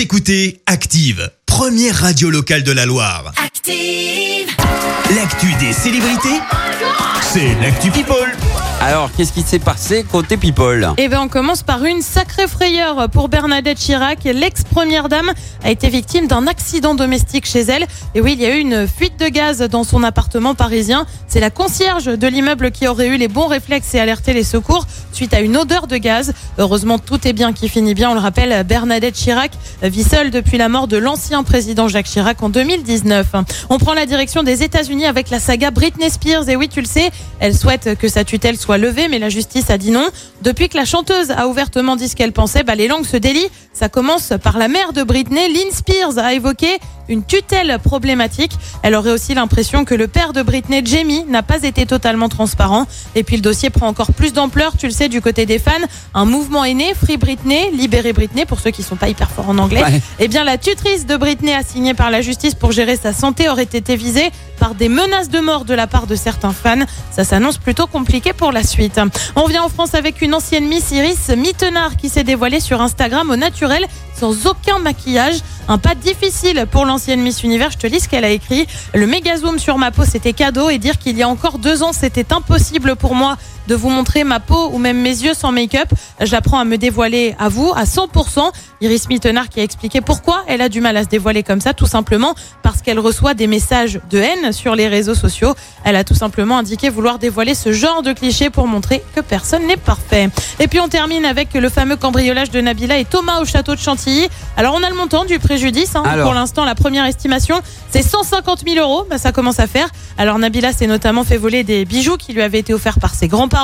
Vous écoutez Active, première radio locale de la Loire. Active. L'actu des célébrités, c'est l'actu People. Alors, qu'est-ce qui s'est passé côté People? Eh bien, on commence par une sacrée frayeur pour Bernadette Chirac. L'ex-première dame a été victime d'un accident domestique chez elle. Et oui, il y a eu une fuite de gaz dans son appartement parisien. C'est la concierge de l'immeuble qui aurait eu les bons réflexes et alerté les secours suite à une odeur de gaz. Heureusement, tout est bien qui finit bien. On le rappelle, Bernadette Chirac vit seule depuis la mort de l'ancien président Jacques Chirac en 2019. On prend la direction des États-Unis avec la saga Britney Spears. Et oui, tu le sais, elle souhaite que sa tutelle soit levée, mais la justice a dit non. Depuis que la chanteuse a ouvertement dit ce qu'elle pensait, bah, les langues se délient. Ça commence par la mère de Britney, Lynn Spears, a évoqué une tutelle problématique. Elle aurait aussi l'impression que le père de Britney, Jamie, n'a pas été totalement transparent. Et puis le dossier prend encore plus d'ampleur, tu le sais, du côté des fans. Un mouvement est né, Free Britney, Libérer Britney, pour ceux qui sont pas hyper forts en anglais. Ouais. Eh bien, la tutrice de Britney assignée par la justice pour gérer sa santé aurait été visée par des menaces de mort de la part de certains fans. Ça s'annonce plutôt compliqué pour la suite. On revient en France avec une ancienne Miss Iris Mittenard qui s'est dévoilée sur Instagram au naturel sans aucun maquillage. Un pas difficile pour l'ancienne Miss Univers. Je te lis ce qu'elle a écrit. Le méga zoom sur ma peau, c'était cadeau et dire qu'il y a encore deux ans, c'était impossible pour moi de vous montrer ma peau ou même mes yeux sans make-up. J'apprends à me dévoiler à vous à 100%. Iris Mittenard qui a expliqué pourquoi elle a du mal à se dévoiler comme ça, tout simplement parce qu'elle reçoit des messages de haine sur les réseaux sociaux. Elle a tout simplement indiqué vouloir dévoiler ce genre de cliché pour montrer que personne n'est parfait. Et puis on termine avec le fameux cambriolage de Nabila et Thomas au château de Chantilly. Alors on a le montant du préjudice. hein. Alors Pour l'instant, la première estimation, c'est 150 000 euros. Bah, ça commence à faire. Alors Nabila s'est notamment fait voler des bijoux qui lui avaient été offerts par ses grands-parents.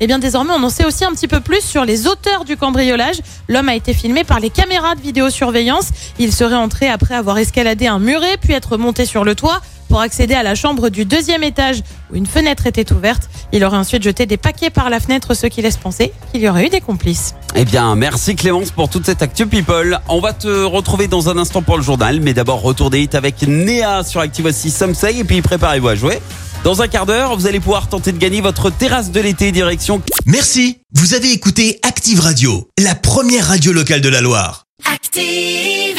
Et bien désormais, on en sait aussi un petit peu plus sur les auteurs du cambriolage. L'homme a été filmé par les caméras de vidéosurveillance. Il serait entré après avoir escaladé un muret, puis être monté sur le toit pour accéder à la chambre du deuxième étage où une fenêtre était ouverte. Il aurait ensuite jeté des paquets par la fenêtre, ce qui laisse penser qu'il y aurait eu des complices. Eh bien, merci Clémence pour toute cette actu People. On va te retrouver dans un instant pour le journal, mais d'abord retour des avec Néa sur Active aussi Somsei et puis préparez-vous à jouer. Dans un quart d'heure, vous allez pouvoir tenter de gagner votre terrasse de l'été direction Merci, vous avez écouté Active Radio, la première radio locale de la Loire. Active.